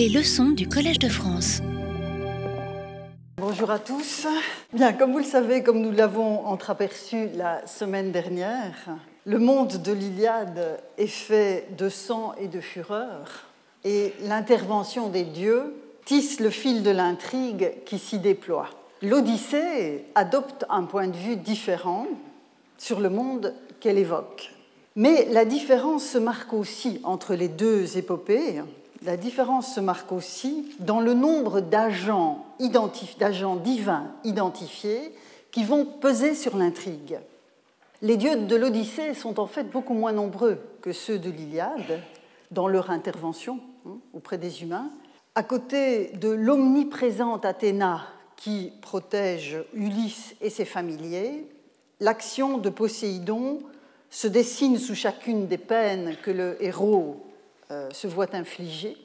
Les leçons du Collège de France. Bonjour à tous. Bien, comme vous le savez, comme nous l'avons entreaperçu la semaine dernière, le monde de l'Iliade est fait de sang et de fureur, et l'intervention des dieux tisse le fil de l'intrigue qui s'y déploie. L'Odyssée adopte un point de vue différent sur le monde qu'elle évoque. Mais la différence se marque aussi entre les deux épopées. La différence se marque aussi dans le nombre d'agents, divins identifiés qui vont peser sur l'intrigue. Les dieux de l'Odyssée sont en fait beaucoup moins nombreux que ceux de l'Iliade dans leur intervention hein, auprès des humains. À côté de l'omniprésente Athéna qui protège Ulysse et ses familiers, l'action de Poséidon se dessine sous chacune des peines que le héros se voit infliger,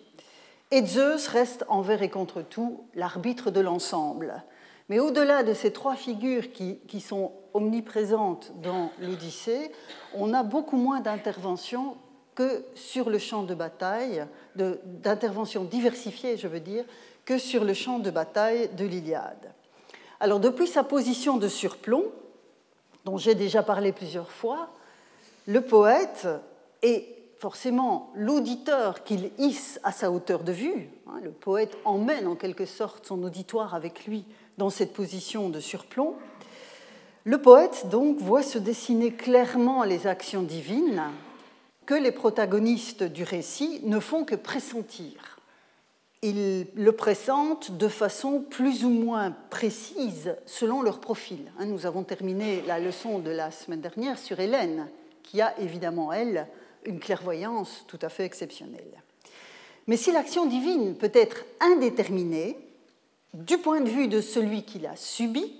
et Zeus reste envers et contre tout l'arbitre de l'ensemble. Mais au-delà de ces trois figures qui, qui sont omniprésentes dans l'Odyssée, on a beaucoup moins d'interventions que sur le champ de bataille, d'interventions diversifiées, je veux dire, que sur le champ de bataille de l'Iliade. Alors depuis sa position de surplomb, dont j'ai déjà parlé plusieurs fois, le poète est forcément l'auditeur qu'il hisse à sa hauteur de vue. Hein, le poète emmène en quelque sorte son auditoire avec lui dans cette position de surplomb. Le poète donc voit se dessiner clairement les actions divines que les protagonistes du récit ne font que pressentir ils le pressentent de façon plus ou moins précise selon leur profil. Hein, nous avons terminé la leçon de la semaine dernière sur Hélène, qui a évidemment, elle, une clairvoyance tout à fait exceptionnelle. Mais si l'action divine peut être indéterminée, du point de vue de celui qui l'a subie,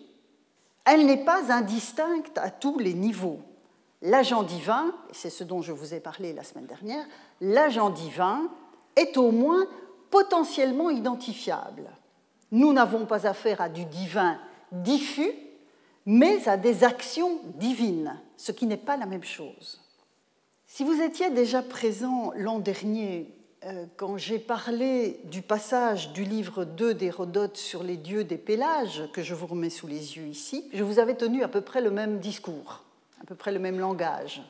elle n'est pas indistincte à tous les niveaux. L'agent divin, c'est ce dont je vous ai parlé la semaine dernière, l'agent divin est au moins potentiellement identifiables. Nous n'avons pas affaire à du divin diffus, mais à des actions divines, ce qui n'est pas la même chose. Si vous étiez déjà présent l'an dernier, euh, quand j'ai parlé du passage du livre 2 d'Hérodote sur les dieux des Pélages, que je vous remets sous les yeux ici, je vous avais tenu à peu près le même discours, à peu près le même langage.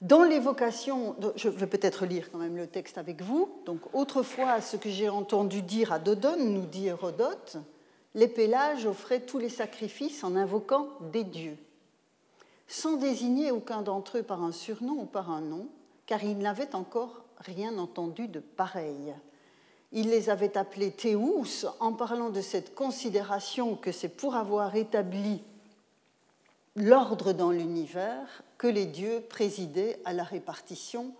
Dans l'évocation, je vais peut-être lire quand même le texte avec vous. Donc, autrefois, ce que j'ai entendu dire à Dodone, nous dit Hérodote, les Pélages offraient tous les sacrifices en invoquant des dieux, sans désigner aucun d'entre eux par un surnom ou par un nom, car ils n'avaient encore rien entendu de pareil. Il les avait appelés Théous en parlant de cette considération que c'est pour avoir établi l'ordre dans l'univers que les dieux présidaient à la répartition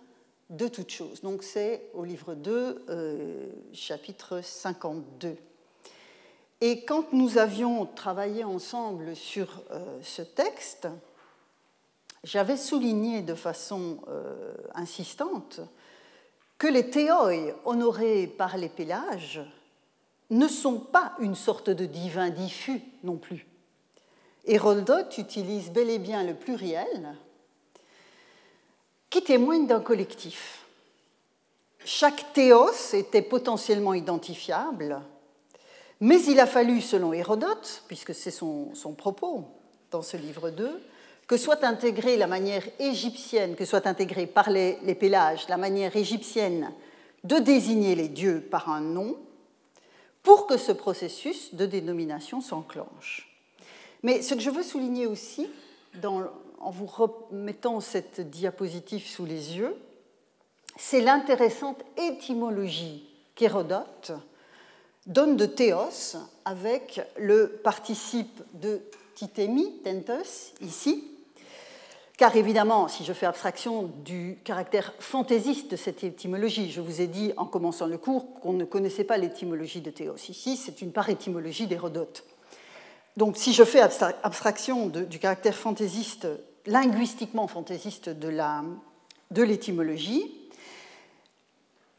de toutes choses. Donc c'est au livre 2, euh, chapitre 52. Et quand nous avions travaillé ensemble sur euh, ce texte, j'avais souligné de façon euh, insistante que les théoi honorés par les Pélages ne sont pas une sorte de divin diffus non plus. Hérodote utilise bel et bien le pluriel qui témoigne d'un collectif. Chaque théos était potentiellement identifiable, mais il a fallu, selon Hérodote, puisque c'est son, propos dans ce livre 2, que soit intégrée la manière égyptienne, que soit intégrée par les, les Pélages la manière égyptienne de désigner les dieux par un nom, pour que ce processus de dénomination s'enclenche. Mais ce que je veux souligner aussi, en vous remettant cette diapositive sous les yeux, c'est l'intéressante étymologie qu'Hérodote donne de théos avec le participe de titémi, tentos, ici, car évidemment, si je fais abstraction du caractère fantaisiste de cette étymologie, je vous ai dit en commençant le cours qu'on ne connaissait pas l'étymologie de théos. Ici, c'est une par-étymologie d'Hérodote. Donc si je fais abstraction du caractère fantaisiste, linguistiquement fantaisiste de l'étymologie,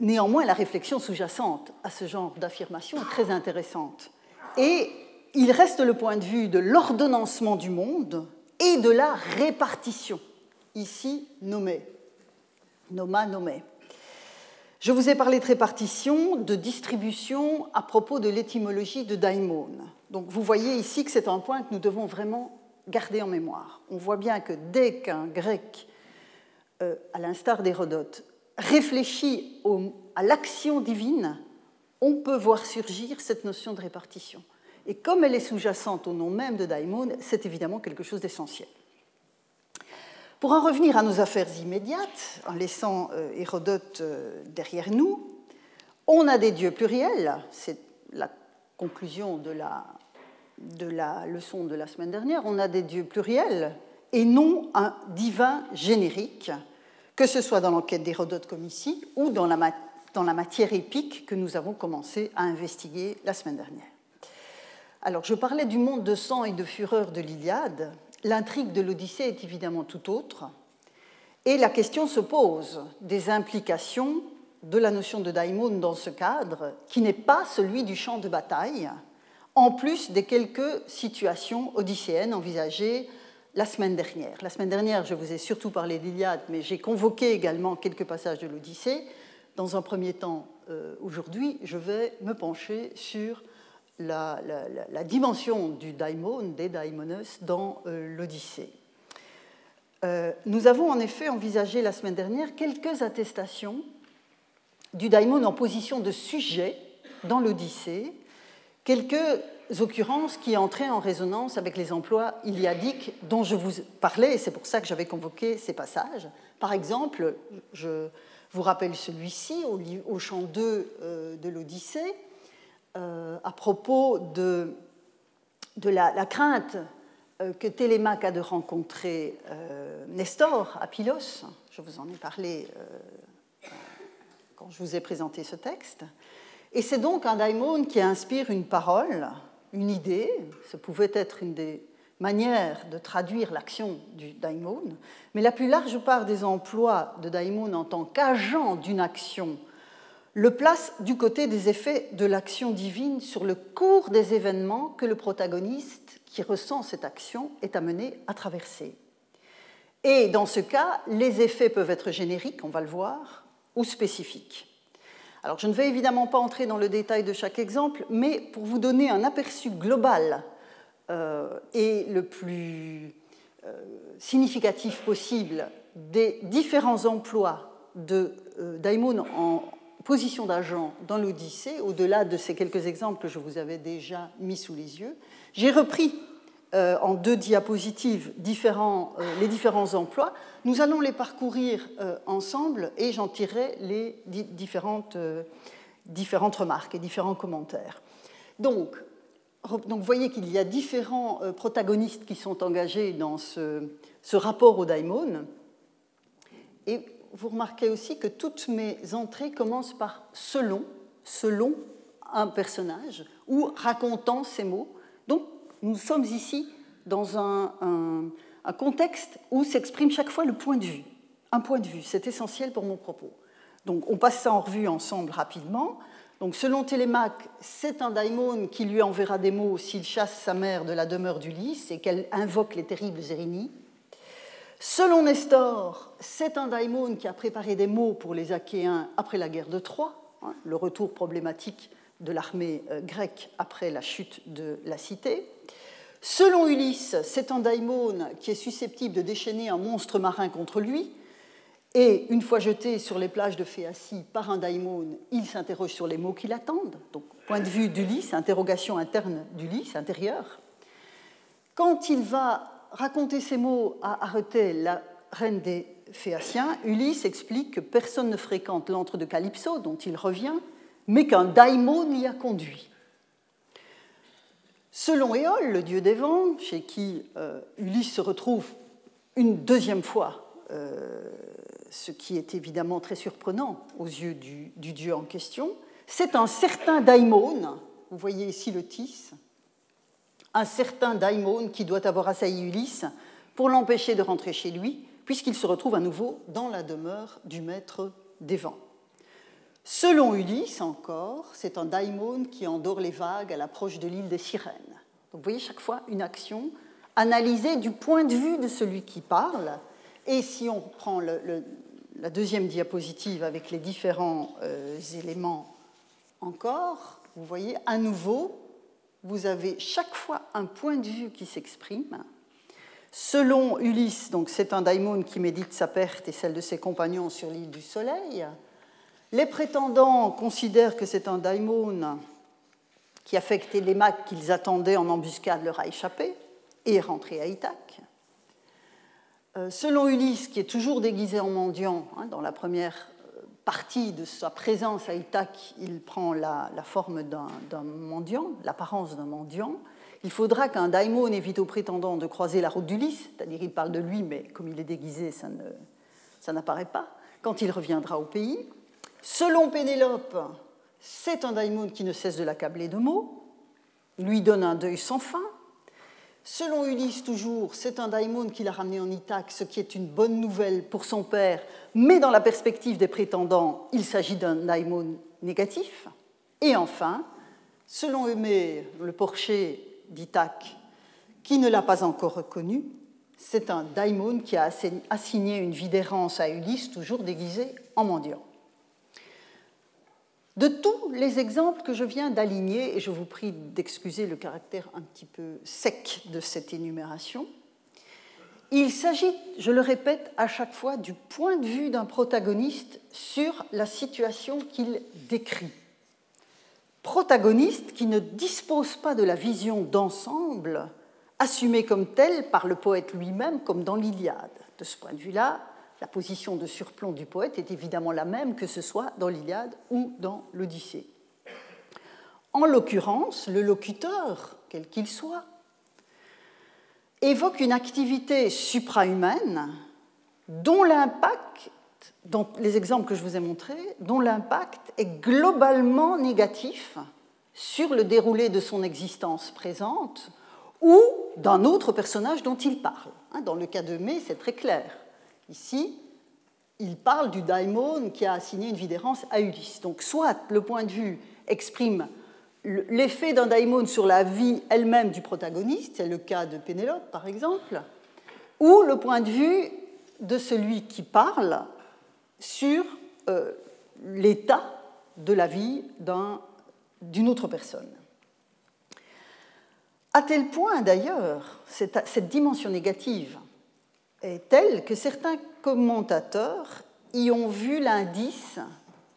néanmoins la réflexion sous-jacente à ce genre d'affirmation est très intéressante. Et il reste le point de vue de l'ordonnancement du monde et de la répartition, ici nommé, noma nommé. Je vous ai parlé de répartition, de distribution à propos de l'étymologie de daimon. Donc vous voyez ici que c'est un point que nous devons vraiment garder en mémoire. On voit bien que dès qu'un grec, euh, à l'instar d'Hérodote, réfléchit à l'action divine, on peut voir surgir cette notion de répartition. Et comme elle est sous-jacente au nom même de daimon, c'est évidemment quelque chose d'essentiel. Pour en revenir à nos affaires immédiates, en laissant euh, Hérodote euh, derrière nous, on a des dieux pluriels, c'est la conclusion de la, de la leçon de la semaine dernière, on a des dieux pluriels et non un divin générique, que ce soit dans l'enquête d'Hérodote comme ici, ou dans la, dans la matière épique que nous avons commencé à investiguer la semaine dernière. Alors, je parlais du monde de sang et de fureur de l'Iliade, L'intrigue de l'Odyssée est évidemment tout autre, et la question se pose des implications de la notion de daimon dans ce cadre, qui n'est pas celui du champ de bataille, en plus des quelques situations odysséennes envisagées la semaine dernière. La semaine dernière, je vous ai surtout parlé d'Iliade, mais j'ai convoqué également quelques passages de l'Odyssée. Dans un premier temps, euh, aujourd'hui, je vais me pencher sur la, dimension du daimon, des daimonos, dans euh, l'Odyssée. Euh, nous avons en effet envisagé la semaine dernière quelques attestations du daimon en position de sujet dans l'Odyssée, quelques occurrences qui entraient en résonance avec les emplois iliadiques dont je vous parlais, et c'est pour ça que j'avais convoqué ces passages. Par exemple, je vous rappelle celui-ci au, au chant 2 euh, de l'Odyssée, à propos de, la, crainte euh, que Télémaque a de rencontrer euh, Nestor à Pylos. Je vous en ai parlé quand je vous ai présenté ce texte. Et c'est donc un daimon qui inspire une parole, une idée. Ce pouvait être une des manières de traduire l'action du daimon. Mais la plus large part des emplois de daimon en tant qu'agent d'une action le place du côté des effets de l'action divine sur le cours des événements que le protagoniste qui ressent cette action est amené à traverser. Et dans ce cas, les effets peuvent être génériques, on va le voir, ou spécifiques. Alors je ne vais évidemment pas entrer dans le détail de chaque exemple, mais pour vous donner un aperçu global euh, et le plus euh, significatif possible des différents emplois de euh, Daimon en, position d'agent dans l'Odyssée, au-delà de ces quelques exemples que je vous avais déjà mis sous les yeux. J'ai repris euh, en deux diapositives euh, les différents emplois. Nous allons les parcourir euh, ensemble et j'en tirerai les différentes, remarques et différents commentaires. Donc, vous voyez qu'il y a différents protagonistes qui sont engagés dans ce, rapport au daimon. Vous remarquez aussi que toutes mes entrées commencent par selon, selon un personnage ou racontant ces mots. Donc nous sommes ici dans un, contexte où s'exprime chaque fois le point de vue. Un point de vue, c'est essentiel pour mon propos. Donc on passe ça en revue ensemble rapidement. Donc selon Télémaque, c'est un daimon qui lui enverra des mots s'il chasse sa mère de la demeure d'Ulysse et qu'elle invoque les terribles Érénies. Selon Nestor, c'est un daimon qui a préparé des mots pour les Achéens après la guerre de Troie, hein, le retour problématique de l'armée euh, grecque après la chute de la cité. Selon Ulysse, c'est un daimon qui est susceptible de déchaîner un monstre marin contre lui. Et une fois jeté sur les plages de Phéacie par un daimon, il s'interroge sur les mots qui l'attendent. Donc, point de vue d'Ulysse, interrogation interne d'Ulysse, intérieure. Quand il va raconter ces mots à Arethée, la reine des Phéaciens, Ulysse explique que personne ne fréquente l'antre de Calypso, dont il revient, mais qu'un daimon y a conduit. Selon Éole, le dieu des vents, chez qui euh, Ulysse se retrouve une deuxième fois, euh, ce qui est évidemment très surprenant aux yeux du, du dieu en question, c'est un certain daimon, vous voyez ici le tis, un certain daimon qui doit avoir assailli Ulysse pour l'empêcher de rentrer chez lui, puisqu'il se retrouve à nouveau dans la demeure du maître des vents. Selon Ulysse encore, c'est un daimon qui endort les vagues à l'approche de l'île des sirènes. Donc vous voyez chaque fois une action analysée du point de vue de celui qui parle. Et si on prend la deuxième diapositive avec les différents euh, éléments encore, vous voyez, à nouveau, vous avez chaque fois un point de vue qui s'exprime. Selon Ulysse, donc c'est un daimon qui médite sa perte et celle de ses compagnons sur l'île du Soleil. Les prétendants considèrent que c'est un daimon qui affectait les macs qu'ils attendaient en embuscade leur a échappé et est rentré à Ithaque. Euh, selon Ulysse, qui est toujours déguisé en mendiant, hein, dans la première partie de sa présence à Ithaque, il prend la, forme d'un mendiant, l'apparence d'un mendiant. Il faudra qu'un daimon évite aux prétendants de croiser la route d'Ulysse, c'est-à-dire il parle de lui, mais comme il est déguisé, ça n'apparaît pas, quand il reviendra au pays. Selon Pénélope, c'est un daimon qui ne cesse de l'accabler de mots, lui donne un deuil sans fin. Selon Ulysse, toujours, c'est un daimon qui l'a ramené en Ithaque, ce qui est une bonne nouvelle pour son père, mais dans la perspective des prétendants, il s'agit d'un daimon négatif. Et enfin, selon Eumée, le porcher d'Ithaque, qui ne l'a pas encore reconnu, c'est un daimon qui a assigné une vie d'errance à Ulysse, toujours déguisé en mendiant. De tous les exemples que je viens d'aligner, et je vous prie d'excuser le caractère un petit peu sec de cette énumération, il s'agit, je le répète à chaque fois, du point de vue d'un protagoniste sur la situation qu'il décrit. Protagoniste qui ne dispose pas de la vision d'ensemble assumée comme telle par le poète lui-même, comme dans l'Iliade. De ce point de vue-là, la position de surplomb du poète est évidemment la même que ce soit dans l'Iliade ou dans l'Odyssée. En l'occurrence, le locuteur, quel qu'il soit, évoque une activité suprahumaine dont l'impact, dans les exemples que je vous ai montrés, dont l'impact est globalement négatif sur le déroulé de son existence présente ou d'un autre personnage dont il parle. Hein, dans le cas de Mé, c'est très clair. Ici, il parle du daimon qui a assigné une vie d'errance à Ulysse. Donc, soit le point de vue exprime l'effet d'un daimon sur la vie elle-même du protagoniste, c'est le cas de Pénélope par exemple, ou le point de vue de celui qui parle sur euh, l'état de la vie d'une autre personne. À tel point d'ailleurs, cette dimension négative est telle que certains commentateurs y ont vu l'indice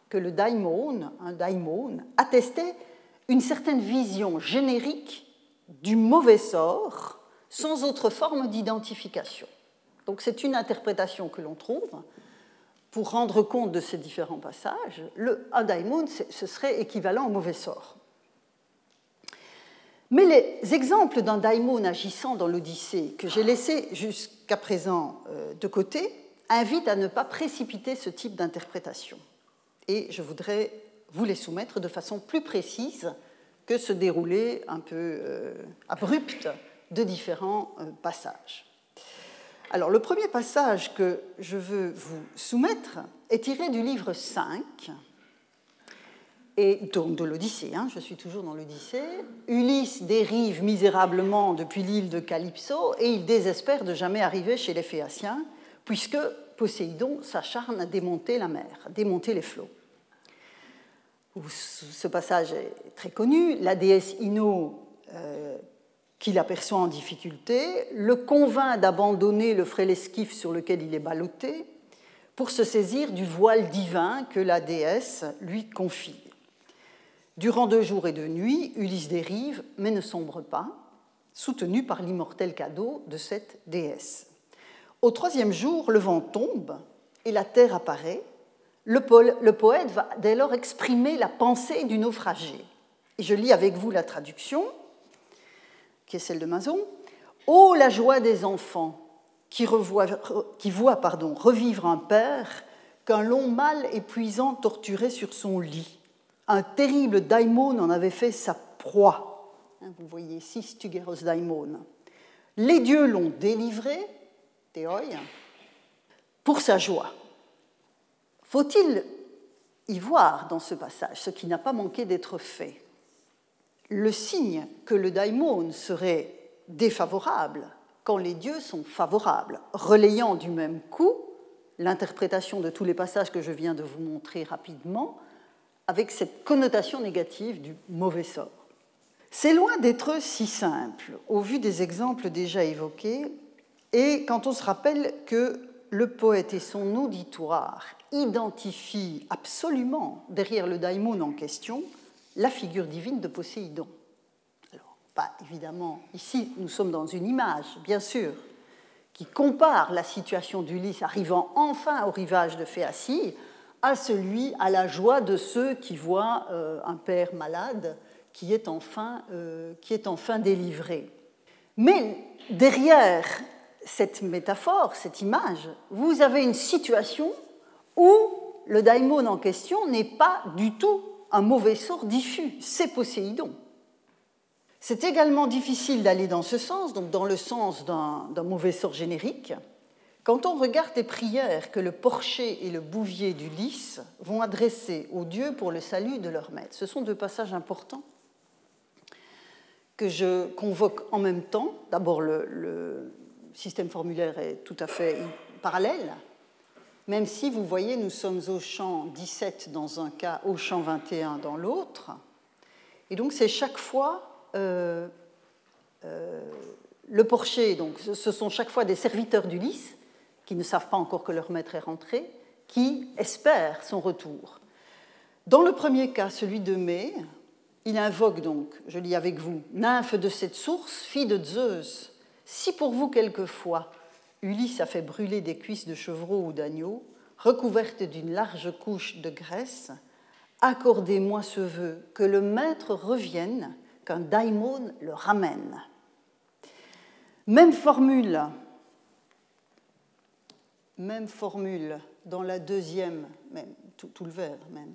que le daimon, un daimon, attestait une certaine vision générique du mauvais sort sans autre forme d'identification. Donc c'est une interprétation que l'on trouve pour rendre compte de ces différents passages. Le, un daimon, ce serait équivalent au mauvais sort. Mais les exemples d'un daimon agissant dans l'Odyssée que j'ai laissé jusqu'à présent euh, de côté invitent à ne pas précipiter ce type d'interprétation. Et je voudrais vous les soumettre de façon plus précise que ce déroulé un peu euh, abrupt de différents euh, passages. Alors, le premier passage que je veux vous soumettre est tiré du livre 5 et donc de l'Odyssée, hein, je suis toujours dans l'Odyssée. Ulysse dérive misérablement depuis l'île de Calypso et il désespère de jamais arriver chez les Phéaciens, puisque Poséidon s'acharne à démonter la mer, à démonter les flots. Ce passage est très connu. La déesse Ino, euh, qui l'aperçoit en difficulté, le convainc d'abandonner le frêle esquif sur lequel il est ballotté pour se saisir du voile divin que la déesse lui confie. Durant deux jours et deux nuits, Ulysse dérive, mais ne sombre pas, soutenu par l'immortel cadeau de cette déesse. Au troisième jour, le vent tombe et la terre apparaît. Le, poète va dès lors exprimer la pensée du naufragé. Et je lis avec vous la traduction, qui est celle de Mazon. Ô la joie des enfants qui, voient revivre un père qu'un long mal épuisant torturait sur son lit un terrible daimon en avait fait sa proie. Hein, vous voyez ici Stugeros daimon. Les dieux l'ont délivré, théoi, pour sa joie. Faut-il y voir dans ce passage ce qui n'a pas manqué d'être fait? Le signe que le daimon serait défavorable quand les dieux sont favorables, relayant du même coup l'interprétation de tous les passages que je viens de vous montrer rapidement avec cette connotation négative du mauvais sort. C'est loin d'être si simple au vu des exemples déjà évoqués et quand on se rappelle que le poète et son auditoire identifient absolument derrière le daimon en question la figure divine de Poséidon. Alors, pas évidemment, ici nous sommes dans une image, bien sûr, qui compare la situation d'Ulysse arrivant enfin au rivage de Phéacie à celui, à la joie de ceux qui voient euh, un père malade qui est enfin, euh, qui est enfin délivré. Mais derrière cette métaphore, cette image, vous avez une situation où le daimon en question n'est pas du tout un mauvais sort diffus, c'est Poséidon. C'est également difficile d'aller dans ce sens, donc dans le sens d'un mauvais sort générique, quand on regarde les prières que le porcher et le bouvier du lys vont adresser aux dieux pour le salut de leur maître. Ce sont deux passages importants que je convoque en même temps. D'abord, le, système formulaire est tout à fait parallèle, même si vous voyez, nous sommes au champ 17 dans un cas, au champ 21 dans l'autre. Et donc, c'est chaque fois euh, euh, le porcher, donc ce sont chaque fois des serviteurs d'Ulysse qui ne savent pas encore que leur maître est rentré, qui espèrent son retour. Dans le premier cas, celui de mai, il invoque donc, je lis avec vous, nymphe de cette source, fille de Zeus, si pour vous quelquefois Ulysse a fait brûler des cuisses de chevreau ou d'agneau, recouvertes d'une large couche de graisse, accordez-moi ce vœu, que le maître revienne qu'un daimon le ramène. Même formule, même formule dans la deuxième, même, tout, le vers même,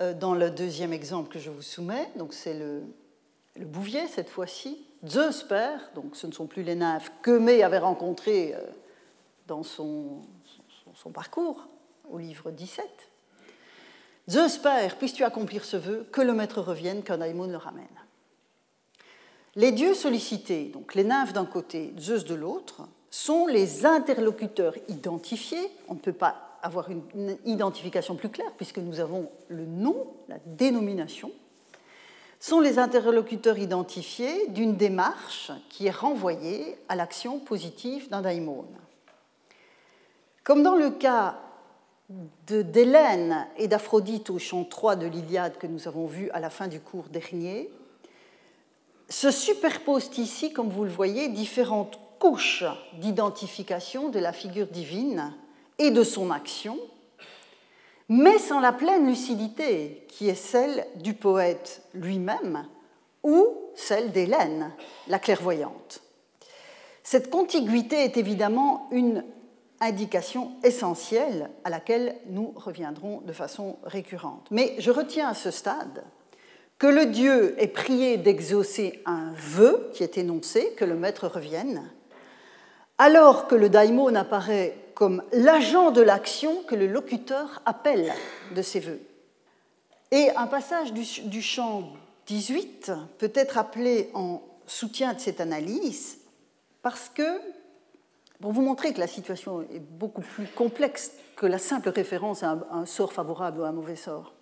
euh, dans le deuxième exemple que je vous soumets, donc c'est le, bouvier cette fois-ci, Zeus père, donc ce ne sont plus les nymphes que Mé avait rencontrées euh, dans son, parcours au livre 17. Zeus père, puisses-tu accomplir ce vœu, que le maître revienne, qu'un daimon le ramène. Les dieux sollicités, donc les nymphes d'un côté, Zeus de l'autre, sont les interlocuteurs identifiés. On ne peut pas avoir une identification plus claire puisque nous avons le nom, la dénomination. Sont les interlocuteurs identifiés d'une démarche qui est renvoyée à l'action positive d'un daimon. Comme dans le cas d'Hélène et d'Aphrodite au chant 3 de l'Iliade que nous avons vu à la fin du cours dernier, se superposent ici, comme vous le voyez, différentes d'identification de la figure divine et de son action, mais sans la pleine lucidité qui est celle du poète lui-même ou celle d'Hélène, la clairvoyante. Cette contiguïté est évidemment une indication essentielle à laquelle nous reviendrons de façon récurrente. Mais je retiens à ce stade que le Dieu est prié d'exaucer un vœu qui est énoncé, que le maître revienne, alors que le daimon apparaît comme l'agent de l'action que le locuteur appelle de ses vœux. Et un passage du, chant 18 peut être appelé en soutien de cette analyse parce que, pour vous montrer que la situation est beaucoup plus complexe que la simple référence à un sort favorable ou à un mauvais sort,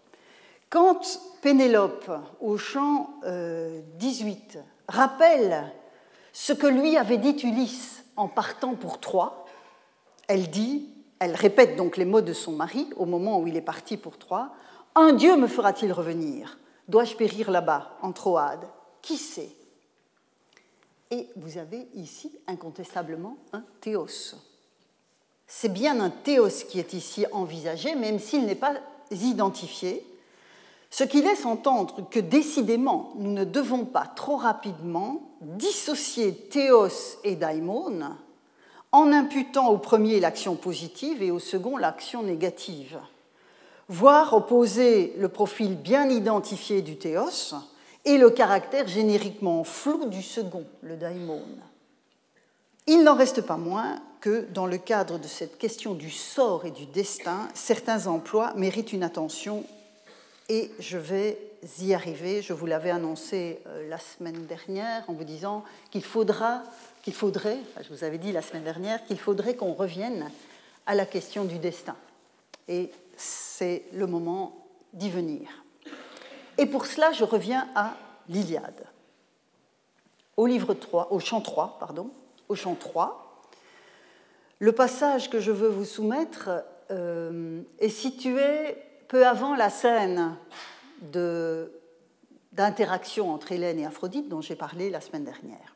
quand Pénélope, au chant 18, euh, rappelle ce que lui avait dit Ulysse en partant pour Troie, elle dit, elle répète donc les mots de son mari au moment où il est parti pour Troie, Un Dieu me fera-t-il revenir? Dois-je périr là-bas, en Troade? Qui sait? Et vous avez ici incontestablement un théos. C'est bien un théos qui est ici envisagé, même s'il n'est pas identifié, ce qui laisse entendre que décidément, nous ne devons pas trop rapidement dissocier théos et daimon en imputant au premier l'action positive et au second l'action négative, voire opposer le profil bien identifié du théos et le caractère génériquement flou du second, le daimon. Il n'en reste pas moins que dans le cadre de cette question du sort et du destin, certains emplois méritent une attention et je vais y arriver. Je vous l'avais annoncé euh, la semaine dernière en vous disant qu'il faudra, qu'il faudrait, je vous avais dit la semaine dernière, qu'il faudrait qu'on revienne à la question du destin. Et c'est le moment d'y venir. Et pour cela, je reviens à l'Iliade. Au livre 3, au chant 3, pardon, au chant 3, le passage que je veux vous soumettre euh, est situé peu avant la scène d'interaction entre Hélène et Aphrodite dont j'ai parlé la semaine dernière.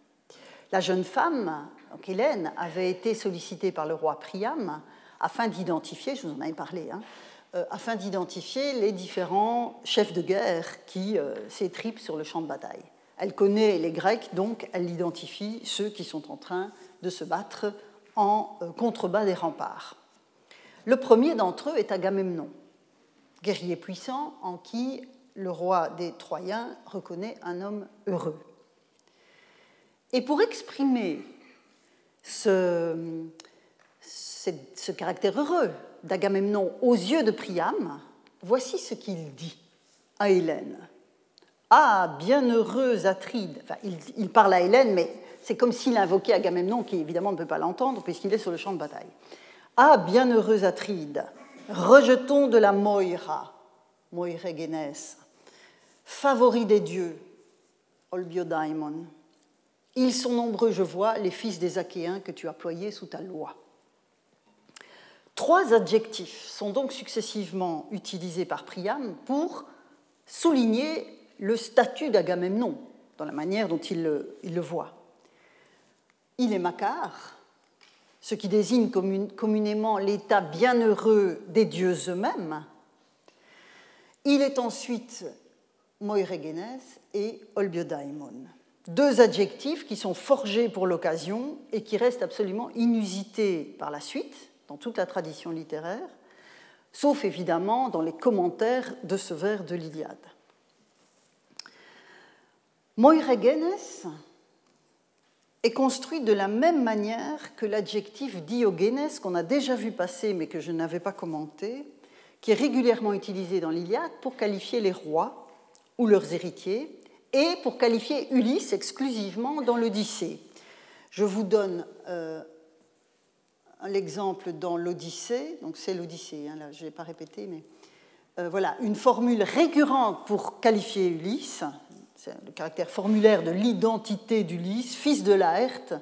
La jeune femme, donc Hélène, avait été sollicitée par le roi Priam afin d'identifier, je vous en avais parlé, hein, euh, afin d'identifier les différents chefs de guerre qui euh, s'étripent sur le champ de bataille. Elle connaît les Grecs, donc elle identifie ceux qui sont en train de se battre en euh, contrebas des remparts. Le premier d'entre eux est Agamemnon, guerrier puissant en qui le roi des Troyens reconnaît un homme heureux. Et pour exprimer ce, caractère heureux d'Agamemnon aux yeux de Priam, voici ce qu'il dit à Hélène. Ah, bienheureuse Atride. Enfin, il, parle à Hélène, mais c'est comme s'il invoquait Agamemnon, qui évidemment ne peut pas l'entendre puisqu'il est sur le champ de bataille. Ah, bienheureuse Atride, rejetons de la Moira, Moiregenes, favori des dieux, Olbiodaimon. Ils sont nombreux, je vois, les fils des Achéens que tu as ployés sous ta loi. Trois adjectifs sont donc successivement utilisés par Priam pour souligner le statut d'Agamemnon dans la manière dont il le, voit. Il est Macar, ce qui désigne communément l'état bienheureux des dieux eux-mêmes. Il est ensuite Moiregenes et Olbiodaimon. Deux adjectifs qui sont forgés pour l'occasion et qui restent absolument inusités par la suite dans toute la tradition littéraire, sauf évidemment dans les commentaires de ce vers de l'Iliade. Moiregenes est construit de la même manière que l'adjectif diogenes qu'on a déjà vu passer mais que je n'avais pas commenté, qui est régulièrement utilisé dans l'Iliade pour qualifier les rois ou leurs héritiers et pour qualifier Ulysse exclusivement dans l'Odyssée. Je vous donne euh, l'exemple dans l'Odyssée, donc c'est l'Odyssée, hein, là je ne l'ai pas répété, mais euh, voilà, une formule récurrente pour qualifier Ulysse, le caractère formulaire de l'identité d'Ulysse, fils de Laerte,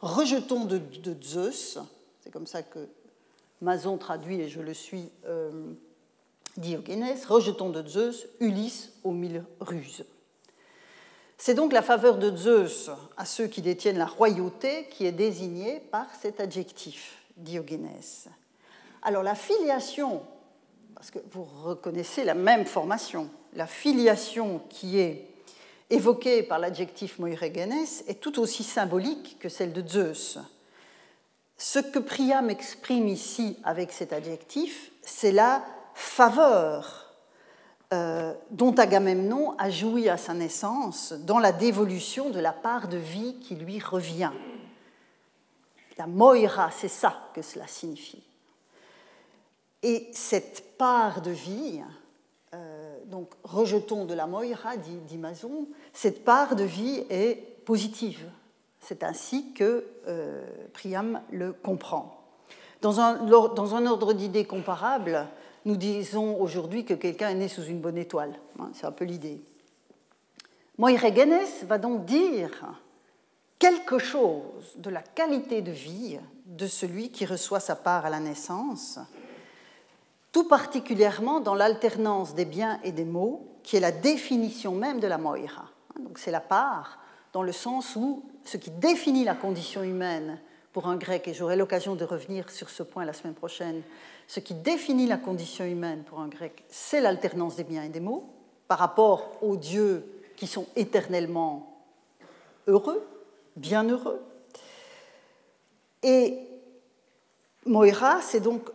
rejeton de, Zeus, c'est comme ça que Mason traduit, et je le suis, euh, Diogénès, rejeton de Zeus, Ulysse aux mille ruses. C'est donc la faveur de Zeus à ceux qui détiennent la royauté qui est désignée par cet adjectif. Diogénès. Alors la filiation, parce que vous reconnaissez la même formation, la filiation qui est évoquée par l'adjectif moiregenes est tout aussi symbolique que celle de Zeus. Ce que Priam exprime ici avec cet adjectif, c'est la faveur euh, dont Agamemnon a joui à sa naissance dans la dévolution de la part de vie qui lui revient. La moira, c'est ça que cela signifie. Et cette part de vie, donc rejetons de la moira, dit, Mason, cette part de vie est positive. C'est ainsi que euh, Priam le comprend. Dans un, dans un ordre d'idées comparable, nous disons aujourd'hui que quelqu'un est né sous une bonne étoile. Hein, c'est un peu l'idée. Moiregenes va donc dire quelque chose de la qualité de vie de celui qui reçoit sa part à la naissance, tout particulièrement dans l'alternance des biens et des maux, qui est la définition même de la moira. Donc c'est la part dans le sens où ce qui définit la condition humaine pour un grec, et j'aurai l'occasion de revenir sur ce point la semaine prochaine, ce qui définit la condition humaine pour un grec, c'est l'alternance des biens et des maux par rapport aux dieux qui sont éternellement heureux, bienheureux. Et Moira, c'est donc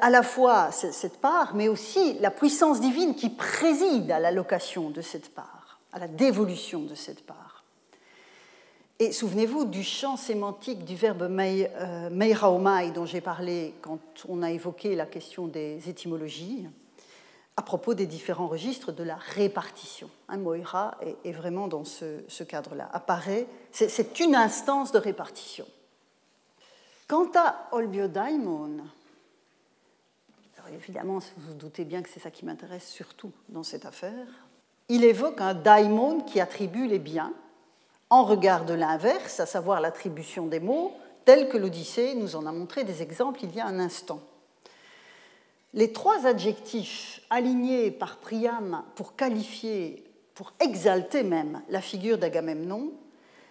à la fois cette part, mais aussi la puissance divine qui préside à l'allocation de cette part, à la dévolution de cette part. Et souvenez-vous du champ sémantique du verbe euh, meiraomai dont j'ai parlé quand on a évoqué la question des étymologies à propos des différents registres de la répartition. Un Moira est, vraiment dans ce, cadre-là. Apparaît, c'est une instance de répartition. Quant à Olbiodaimon, Évidemment, vous vous doutez bien que c'est ça qui m'intéresse surtout dans cette affaire. Il évoque un daimon qui attribue les biens en regard de l'inverse, à savoir l'attribution des mots, tel que l'Odyssée nous en a montré des exemples il y a un instant. Les trois adjectifs alignés par Priam pour qualifier, pour exalter même la figure d'Agamemnon,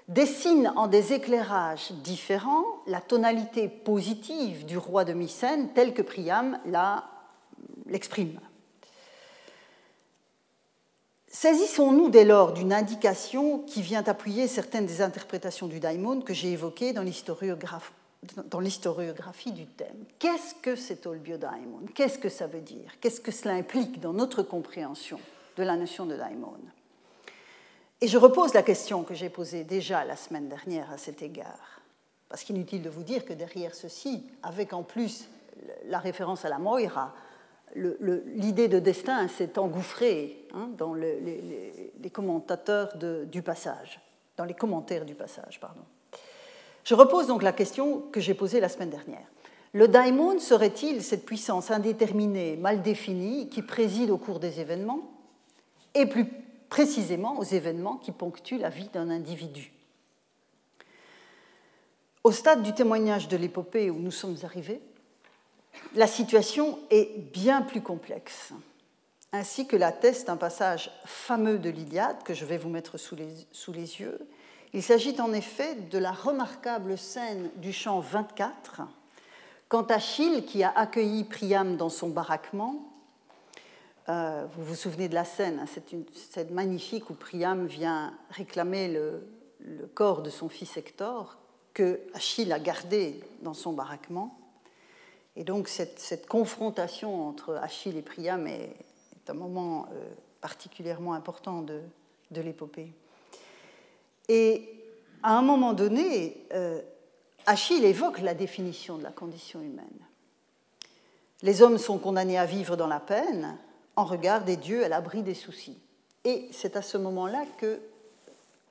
dessinent en des éclairages différents la tonalité positive du roi de Mycène telle que Priam l'exprime. Saisissons-nous dès lors d'une indication qui vient appuyer certaines des interprétations du daimon que j'ai évoquées dans l'historiographie du thème. Qu'est-ce que c'est Olbio-daimon Qu'est-ce que ça veut dire? Qu'est-ce que cela implique dans notre compréhension de la notion de daimon? Et je repose la question que j'ai posée déjà la semaine dernière à cet égard. Parce qu'inutile de vous dire que derrière ceci, avec en plus la référence à la Moira, l'idée de destin s'est engouffrée hein, dans les, commentateurs du passage, dans les commentaires du passage, pardon. Je repose donc la question que j'ai posée la semaine dernière. Le daimon serait-il cette puissance indéterminée, mal définie, qui préside au cours des événements, et plus précisément aux événements qui ponctuent la vie d'un individu Au stade du témoignage de l'épopée où nous sommes arrivés, la situation est bien plus complexe, ainsi que l'atteste un passage fameux de l'Iliade que je vais vous mettre sous les, yeux. Il s'agit en effet de la remarquable scène du chant 24, quand Achille, qui a accueilli Priam dans son baraquement, euh, vous vous souvenez de la scène, hein, c'est une scène magnifique où Priam vient réclamer le, le corps de son fils Hector, que Achille a gardé dans son baraquement. Et donc cette, confrontation entre Achille et Priam est, un moment euh, particulièrement important de, l'épopée. Et à un moment donné, euh, Achille évoque la définition de la condition humaine. Les hommes sont condamnés à vivre dans la peine en regard des dieux à l'abri des soucis. Et c'est à ce moment-là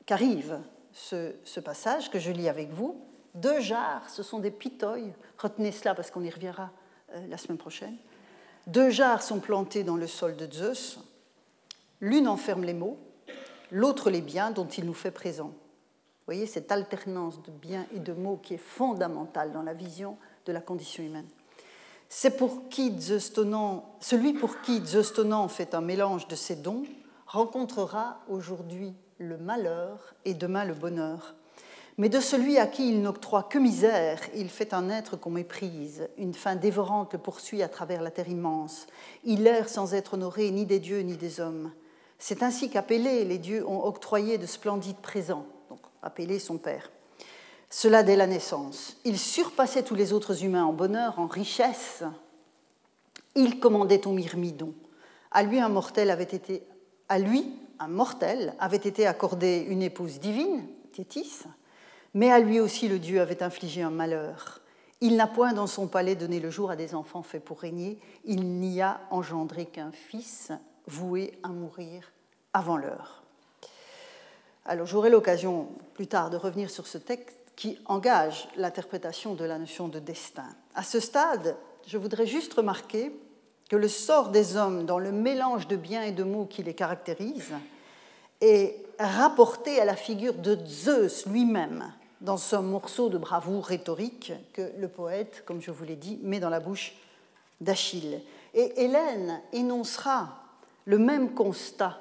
qu'arrive ce, passage que je lis avec vous, deux jarres, ce sont des pitoïs. Retenez cela parce qu'on y reviendra euh, la semaine prochaine. Deux jarres sont plantées dans le sol de Zeus. L'une enferme les mots, l'autre les biens dont il nous fait présent. Vous voyez cette alternance de biens et de mots qui est fondamentale dans la vision de la condition humaine. C'est pour qui Zeus celui pour qui fait un mélange de ces dons rencontrera aujourd'hui le malheur et demain le bonheur. Mais de celui à qui il n'octroie que misère, il fait un être qu'on méprise. Une fin dévorante le poursuit à travers la terre immense. Il erre sans être honoré ni des dieux ni des hommes. C'est ainsi qu'appelés, les dieux ont octroyé de splendides présents, donc appelé son père. Cela dès la naissance. Il surpassait tous les autres humains en bonheur, en richesse. Il commandait ton myrmidon. À lui, un mortel avait été, à lui, un mortel avait été accordé une épouse divine, Thétis, mais à lui aussi le Dieu avait infligé un malheur. Il n'a point dans son palais donné le jour à des enfants faits pour régner, il n'y a engendré qu'un fils voué à mourir avant l'heure. Alors j'aurai l'occasion plus tard de revenir sur ce texte qui engage l'interprétation de la notion de destin. À ce stade, je voudrais juste remarquer que le sort des hommes dans le mélange de biens et de mots qui les caractérise est rapporté à la figure de Zeus lui-même, dans ce morceau de bravoure rhétorique que le poète, comme je vous l'ai dit, met dans la bouche d'Achille. Et Hélène énoncera le même constat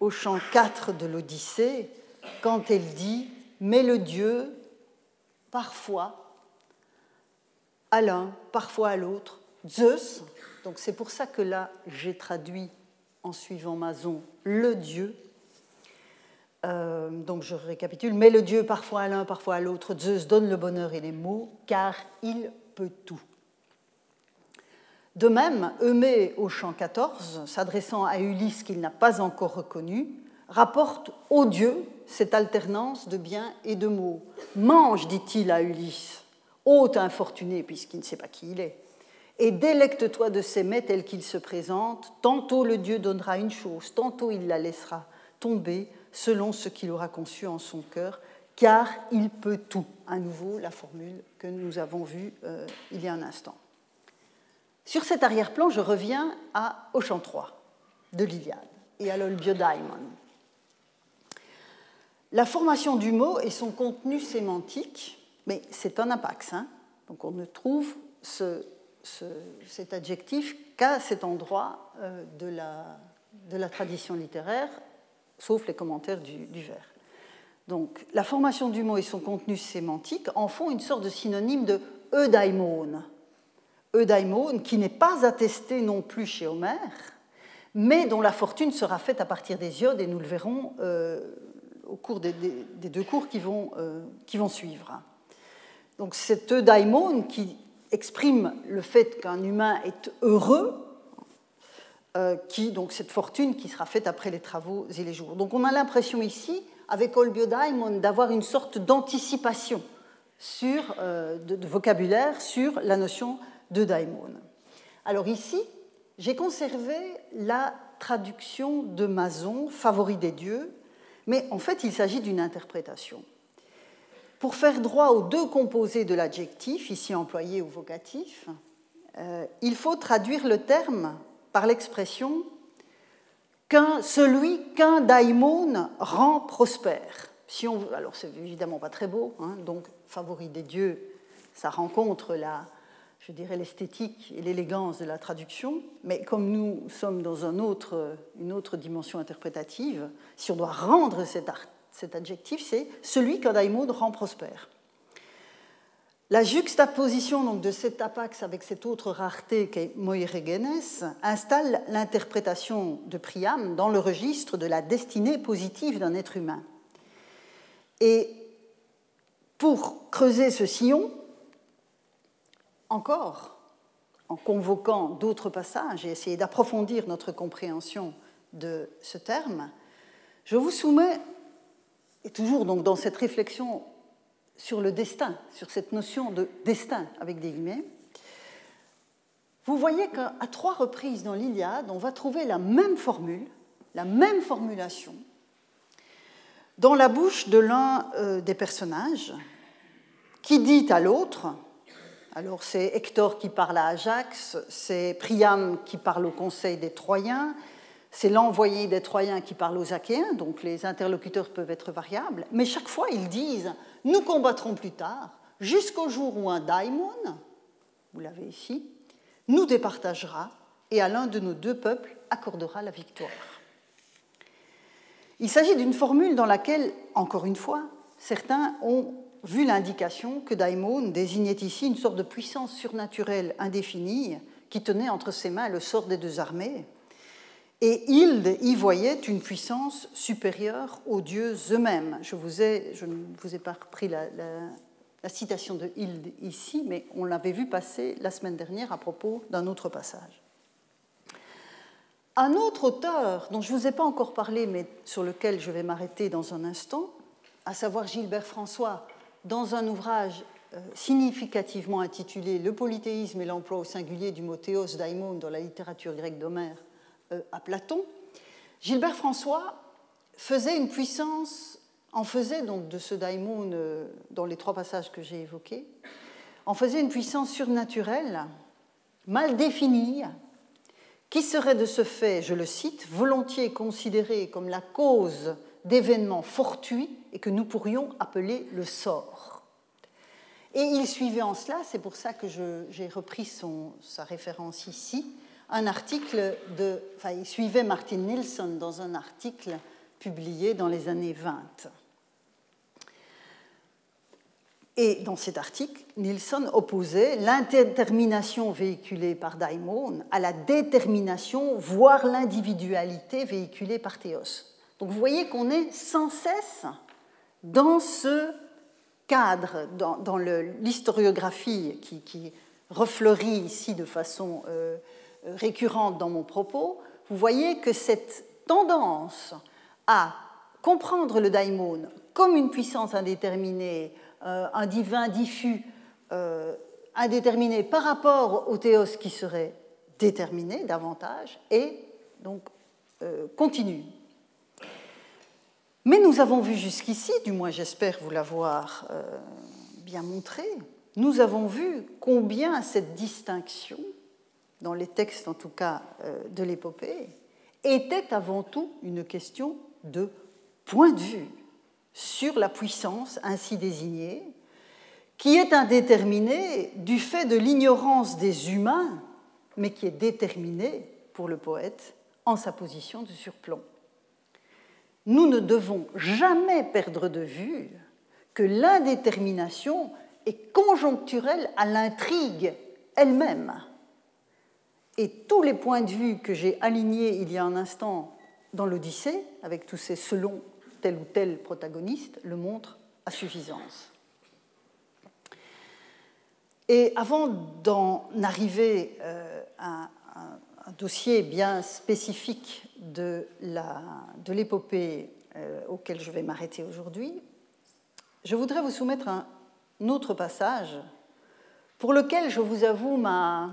au chant 4 de l'Odyssée quand elle dit Mais le Dieu, parfois à l'un, parfois à l'autre, Zeus, donc c'est pour ça que là j'ai traduit en suivant Mason le Dieu, euh, donc je récapitule, mais le Dieu parfois à l'un, parfois à l'autre, Zeus donne le bonheur et les maux, car il peut tout. De même, Eumée au chant 14, s'adressant à Ulysse qu'il n'a pas encore reconnu, rapporte au Dieu cette alternance de biens et de maux. Mange, dit-il à Ulysse, hôte infortuné puisqu'il ne sait pas qui il est, et délecte-toi de ses mets tels qu'ils se présentent, tantôt le Dieu donnera une chose, tantôt il la laissera tomber, selon ce qu'il aura conçu en son cœur, car il peut tout. À nouveau, la formule que nous avons vue euh, il y a un instant. Sur cet arrière-plan, je reviens à au 3 de l'Iliade et à l'Olbiodaimon. La formation du mot et son contenu sémantique, mais c'est un apax, hein. donc on ne trouve cet adjectif qu'à cet endroit euh, de, la, tradition littéraire, sauf les commentaires du, du vers. Donc la formation du mot et son contenu sémantique en font une sorte de synonyme de eudaimon. Eudaimon qui n'est pas attesté non plus chez Homère, mais dont la fortune sera faite à partir des iodes, et nous le verrons euh, au cours des, deux cours qui vont, euh, qui vont suivre. Donc cet eudaimon qui exprime le fait qu'un humain est heureux, euh, qui, donc cette fortune qui sera faite après les travaux et les jours. Donc on a l'impression ici avec Olbiodaimon d'avoir une sorte d'anticipation sur, euh, de, vocabulaire sur la notion de daimon. Alors ici, j'ai conservé la traduction de Mason, favori des dieux, mais en fait il s'agit d'une interprétation. Pour faire droit aux deux composés de l'adjectif, ici employé au vocatif, euh, il faut traduire le terme par l'expression qu'un, celui qu'un daimon rend prospère. Si on, alors c'est évidemment pas très beau, hein, donc favori des dieux, ça rencontre la, je dirais l'esthétique et l'élégance de la traduction, mais comme nous sommes dans une autre dimension interprétative, si on doit rendre cet, adjectif, c'est celui qu'un daimon rend prospère. La juxtaposition donc, de cet apax avec cette autre rareté qu'est Moiregenes installe l'interprétation de Priam dans le registre de la destinée positive d'un être humain. Et pour creuser ce sillon, encore, en convoquant d'autres passages et essayer d'approfondir notre compréhension de ce terme, je vous soumets, et toujours donc dans cette réflexion sur le destin, sur cette notion de destin avec des guillemets, vous voyez qu'à trois reprises dans l'Iliade, on va trouver la même formule, la même formulation, dans la bouche de l'un euh, des personnages, qui dit à l'autre, alors c'est Hector qui parle à Ajax, c'est Priam qui parle au conseil des Troyens, c'est l'envoyé des Troyens qui parle aux Achéens, donc les interlocuteurs peuvent être variables, mais chaque fois ils disent Nous combattrons plus tard, jusqu'au jour où un daimon, vous l'avez ici, nous départagera et à l'un de nos deux peuples accordera la victoire. Il s'agit d'une formule dans laquelle, encore une fois, certains ont vu l'indication que daimon désignait ici une sorte de puissance surnaturelle indéfinie qui tenait entre ses mains le sort des deux armées et Hilde y voyait une puissance supérieure aux dieux eux-mêmes. Je, vous ai, je ne vous ai pas repris la, citation de Hilde ici, mais on l'avait vu passer la semaine dernière à propos d'un autre passage. Un autre auteur dont je ne vous ai pas encore parlé, mais sur lequel je vais m'arrêter dans un instant, à savoir Gilbert François, dans un ouvrage euh, significativement intitulé Le polythéisme et l'emploi au singulier du mot théos daimon dans la littérature grecque d'Homère, euh, à Platon, Gilbert François faisait une puissance, en faisait donc de ce daimon euh, dans les trois passages que j'ai évoqués, en faisait une puissance surnaturelle, mal définie, qui serait de ce fait, je le cite, volontiers considérée comme la cause d'événements fortuits et que nous pourrions appeler le sort. Et il suivait en cela, c'est pour ça que j'ai repris son, sa référence ici, un article de. Enfin, il suivait Martin Nilsson dans un article publié dans les années 20. Et dans cet article, Nilsson opposait l'indétermination véhiculée par Daimon à la détermination, voire l'individualité véhiculée par Théos. Donc vous voyez qu'on est sans cesse dans ce cadre, dans, l'historiographie qui, refleurit ici de façon euh, récurrente dans mon propos, vous voyez que cette tendance à comprendre le daimon comme une puissance indéterminée, euh, un divin diffus euh, indéterminé par rapport au théos qui serait déterminé davantage, et donc continue. Mais nous avons vu jusqu'ici, du moins j'espère vous l'avoir bien montré, nous avons vu combien cette distinction dans les textes en tout cas euh, de l'épopée, était avant tout une question de point de vue sur la puissance ainsi désignée, qui est indéterminée du fait de l'ignorance des humains, mais qui est déterminée pour le poète en sa position de surplomb. Nous ne devons jamais perdre de vue que l'indétermination est conjoncturelle à l'intrigue elle-même. Et tous les points de vue que j'ai alignés il y a un instant dans l'Odyssée, avec tous ces selon tel ou tel protagoniste, le montrent à suffisance. Et avant d'en arriver euh, à un dossier bien spécifique de l'épopée euh, auquel je vais m'arrêter aujourd'hui, je voudrais vous soumettre un autre passage pour lequel je vous avoue ma,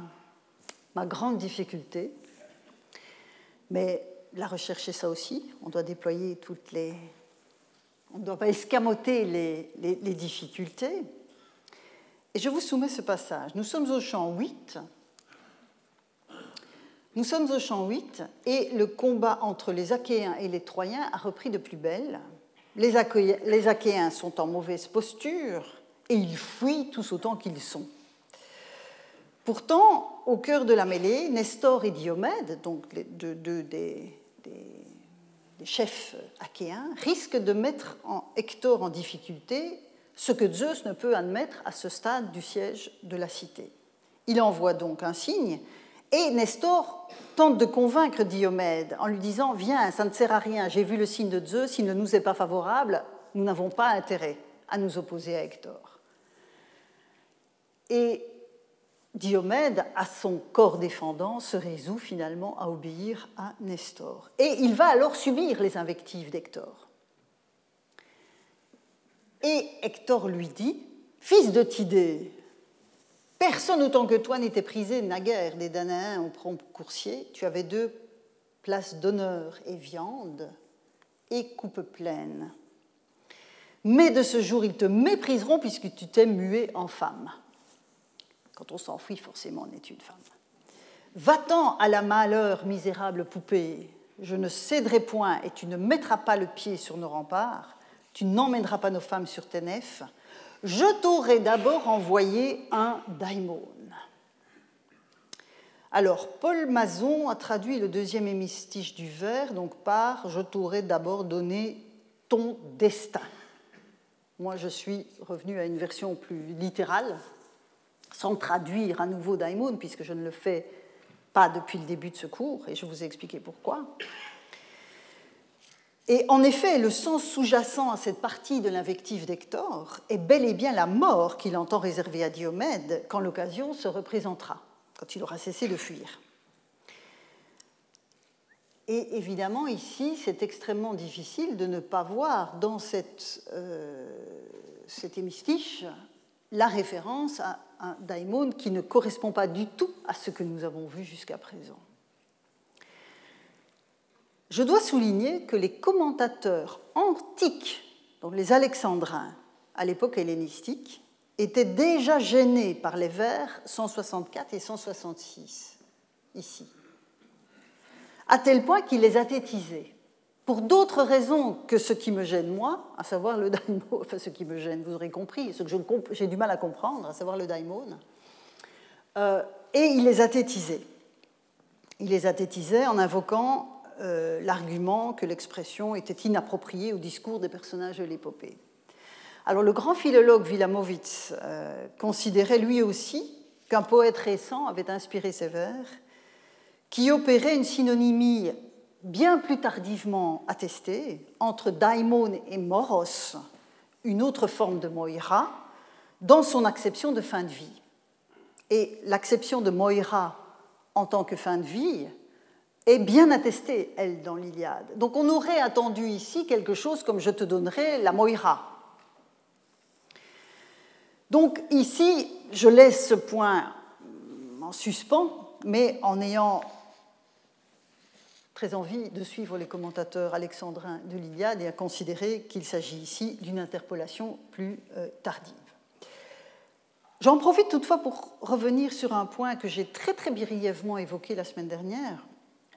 ma grande difficulté. Mais la recherche est ça aussi. On doit déployer toutes les. On ne doit pas escamoter les, les, les, difficultés. Et je vous soumets ce passage. Nous sommes au champ 8. Nous sommes au champ 8 et le combat entre les Achéens et les Troyens a repris de plus belle. Les, Achéens sont en mauvaise posture et ils fuient tous autant qu'ils sont. Pourtant, au cœur de la mêlée, Nestor et Diomède, donc deux, des, chefs achéens, risquent de mettre Hector en difficulté, ce que Zeus ne peut admettre à ce stade du siège de la cité. Il envoie donc un signe, et Nestor tente de convaincre Diomède en lui disant Viens, ça ne sert à rien, j'ai vu le signe de Zeus, s'il ne nous est pas favorable, nous n'avons pas intérêt à nous opposer à Hector. Et Diomède, à son corps défendant, se résout finalement à obéir à Nestor. Et il va alors subir les invectives d'Hector. Et Hector lui dit Fils de Tidée, personne autant que toi n'était prisé naguère des Danaens au prompt coursier. Tu avais deux places d'honneur et viande et coupe pleine. Mais de ce jour, ils te mépriseront puisque tu t'es mué en femme. Quand on s'enfuit, forcément, on est une femme. Va-t'en à la malheur, misérable poupée. Je ne céderai point et tu ne mettras pas le pied sur nos remparts. Tu n'emmèneras pas nos femmes sur tes nefs. Je t'aurai d'abord envoyé un daimon. Alors, Paul Mazon a traduit le deuxième hémistiche du vers, donc par Je t'aurai d'abord donné ton destin. Moi, je suis revenu à une version plus littérale, sans traduire à nouveau daimon, puisque je ne le fais pas depuis le début de ce cours, et je vous ai expliqué pourquoi. Et en effet, le sens sous-jacent à cette partie de l'invective d'Hector est bel et bien la mort qu'il entend réserver à Diomède quand l'occasion se représentera, quand il aura cessé de fuir. Et évidemment, ici, c'est extrêmement difficile de ne pas voir dans euh, cet hémistiche la référence à un daimon qui ne correspond pas du tout à ce que nous avons vu jusqu'à présent. Je dois souligner que les commentateurs antiques, donc les alexandrins à l'époque hellénistique, étaient déjà gênés par les vers 164 et 166, ici, à tel point qu'ils les a tétisés pour d'autres raisons que ce qui me gêne moi, à savoir le daimon, enfin ce qui me gêne, vous aurez compris, ce que j'ai du mal à comprendre, à savoir le daimon, euh, et il les a tétisés. Il les a tétisés en invoquant euh, l'argument que l'expression était inappropriée au discours des personnages de l'épopée. Alors le grand philologue Wilamowitz euh, considérait lui aussi qu'un poète récent avait inspiré ces vers, qui opérait une synonymie bien plus tardivement attesté entre daimon et moros, une autre forme de moira, dans son acception de fin de vie. Et l'acception de moira en tant que fin de vie est bien attestée, elle, dans l'Iliade. Donc on aurait attendu ici quelque chose comme je te donnerai la moira. Donc ici, je laisse ce point en suspens, mais en ayant très envie de suivre les commentateurs alexandrins de l'Iliade et à considérer qu'il s'agit ici d'une interpolation plus euh, tardive. J'en profite toutefois pour revenir sur un point que j'ai très très brièvement évoqué la semaine dernière.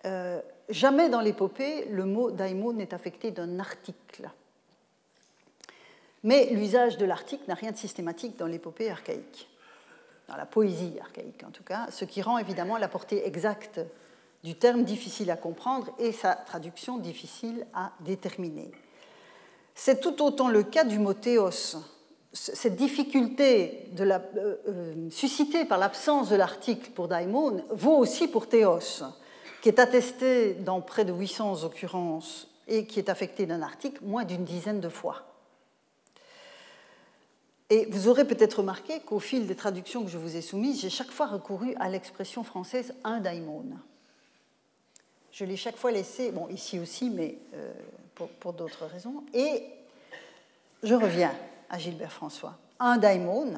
Euh, jamais dans l'épopée, le mot daimon n'est affecté d'un article. Mais l'usage de l'article n'a rien de systématique dans l'épopée archaïque, dans la poésie archaïque en tout cas, ce qui rend évidemment la portée exacte du terme difficile à comprendre et sa traduction difficile à déterminer. C'est tout autant le cas du mot théos. Cette difficulté euh, euh, suscitée par l'absence de l'article pour daimon vaut aussi pour théos, qui est attesté dans près de 800 occurrences et qui est affecté d'un article moins d'une dizaine de fois. Et vous aurez peut-être remarqué qu'au fil des traductions que je vous ai soumises, j'ai chaque fois recouru à l'expression française un daimon. Je l'ai chaque fois laissé, bon, ici aussi, mais euh, pour, d'autres raisons. Et je reviens à Gilbert François. Un daimon.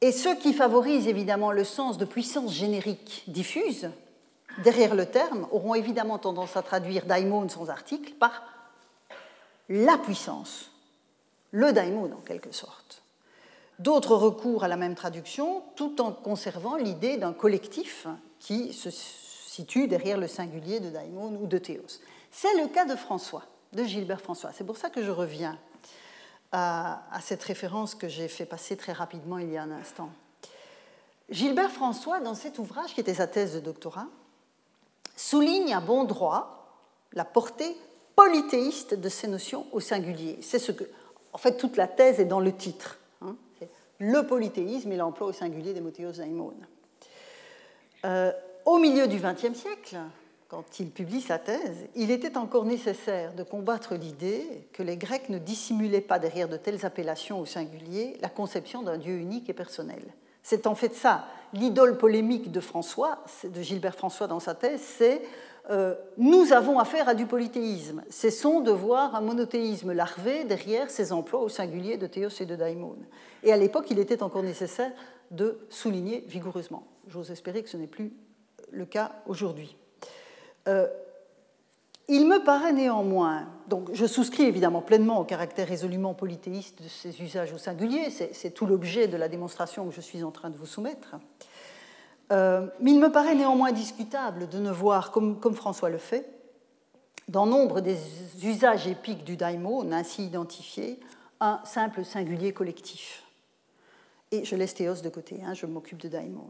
Et ce qui favorise évidemment le sens de puissance générique diffuse, derrière le terme, auront évidemment tendance à traduire daimon sans article par la puissance, le daimon en quelque sorte. D'autres recours à la même traduction, tout en conservant l'idée d'un collectif qui se situe derrière le singulier de daimon ou de théos. C'est le cas de François, de Gilbert François. C'est pour ça que je reviens à, cette référence que j'ai fait passer très rapidement il y a un instant. Gilbert François, dans cet ouvrage qui était sa thèse de doctorat, souligne à bon droit la portée polythéiste de ces notions au singulier. C'est ce que, en fait, toute la thèse est dans le titre. Hein. le polythéisme et l'emploi au singulier des daimon. Euh, au milieu du XXe siècle, quand il publie sa thèse, il était encore nécessaire de combattre l'idée que les Grecs ne dissimulaient pas derrière de telles appellations au singulier la conception d'un Dieu unique et personnel. C'est en fait ça, l'idole polémique de François, de Gilbert François dans sa thèse, c'est euh, nous avons affaire à du polythéisme. Cessons de voir un monothéisme larvé derrière ces emplois au singulier de Théos et de Daimon. Et à l'époque, il était encore nécessaire de souligner vigoureusement. J'ose espérer que ce n'est plus le cas aujourd'hui. Euh, il me paraît néanmoins, donc je souscris évidemment pleinement au caractère résolument polythéiste de ces usages au singulier, c'est tout l'objet de la démonstration que je suis en train de vous soumettre, euh, mais il me paraît néanmoins discutable de ne voir, comme, François le fait, dans nombre des usages épiques du daimon ainsi identifié, un simple singulier collectif. Et je laisse Théos de côté, hein, je m'occupe de daimon.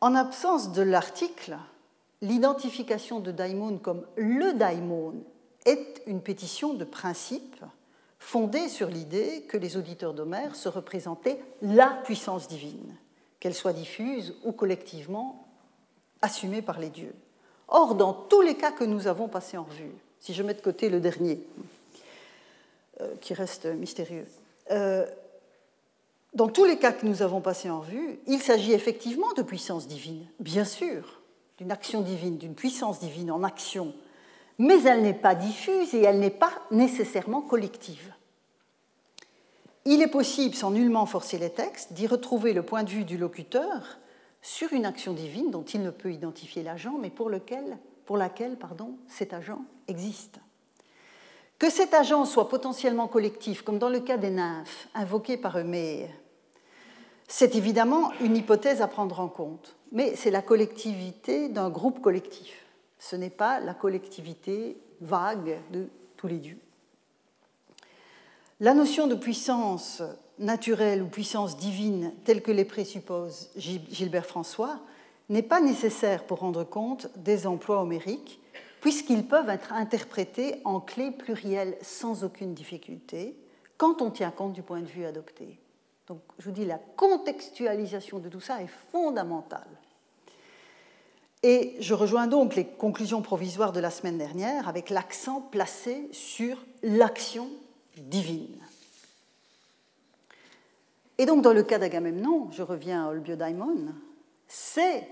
En absence de l'article, l'identification de daimon comme le daimon est une pétition de principe fondée sur l'idée que les auditeurs d'Homère se représentaient la puissance divine, qu'elle soit diffuse ou collectivement assumée par les dieux. Or, dans tous les cas que nous avons passés en revue, si je mets de côté le dernier, euh, qui reste mystérieux, euh, dans tous les cas que nous avons passés en revue, il s'agit effectivement de puissance divine, bien sûr, d'une action divine, d'une puissance divine en action, mais elle n'est pas diffuse et elle n'est pas nécessairement collective. Il est possible, sans nullement forcer les textes, d'y retrouver le point de vue du locuteur sur une action divine dont il ne peut identifier l'agent, mais pour, lequel, pour laquelle pardon, cet agent existe. Que cet agent soit potentiellement collectif, comme dans le cas des nymphes invoquées par Eumée, c'est évidemment une hypothèse à prendre en compte, mais c'est la collectivité d'un groupe collectif. Ce n'est pas la collectivité vague de tous les dieux. La notion de puissance naturelle ou puissance divine telle que les présuppose Gilbert François n'est pas nécessaire pour rendre compte des emplois homériques, puisqu'ils peuvent être interprétés en clés plurielles sans aucune difficulté, quand on tient compte du point de vue adopté. Donc, je vous dis, la contextualisation de tout ça est fondamentale. Et je rejoins donc les conclusions provisoires de la semaine dernière avec l'accent placé sur l'action divine. Et donc, dans le cas d'Agamemnon, je reviens à Olbiodaimon, c'est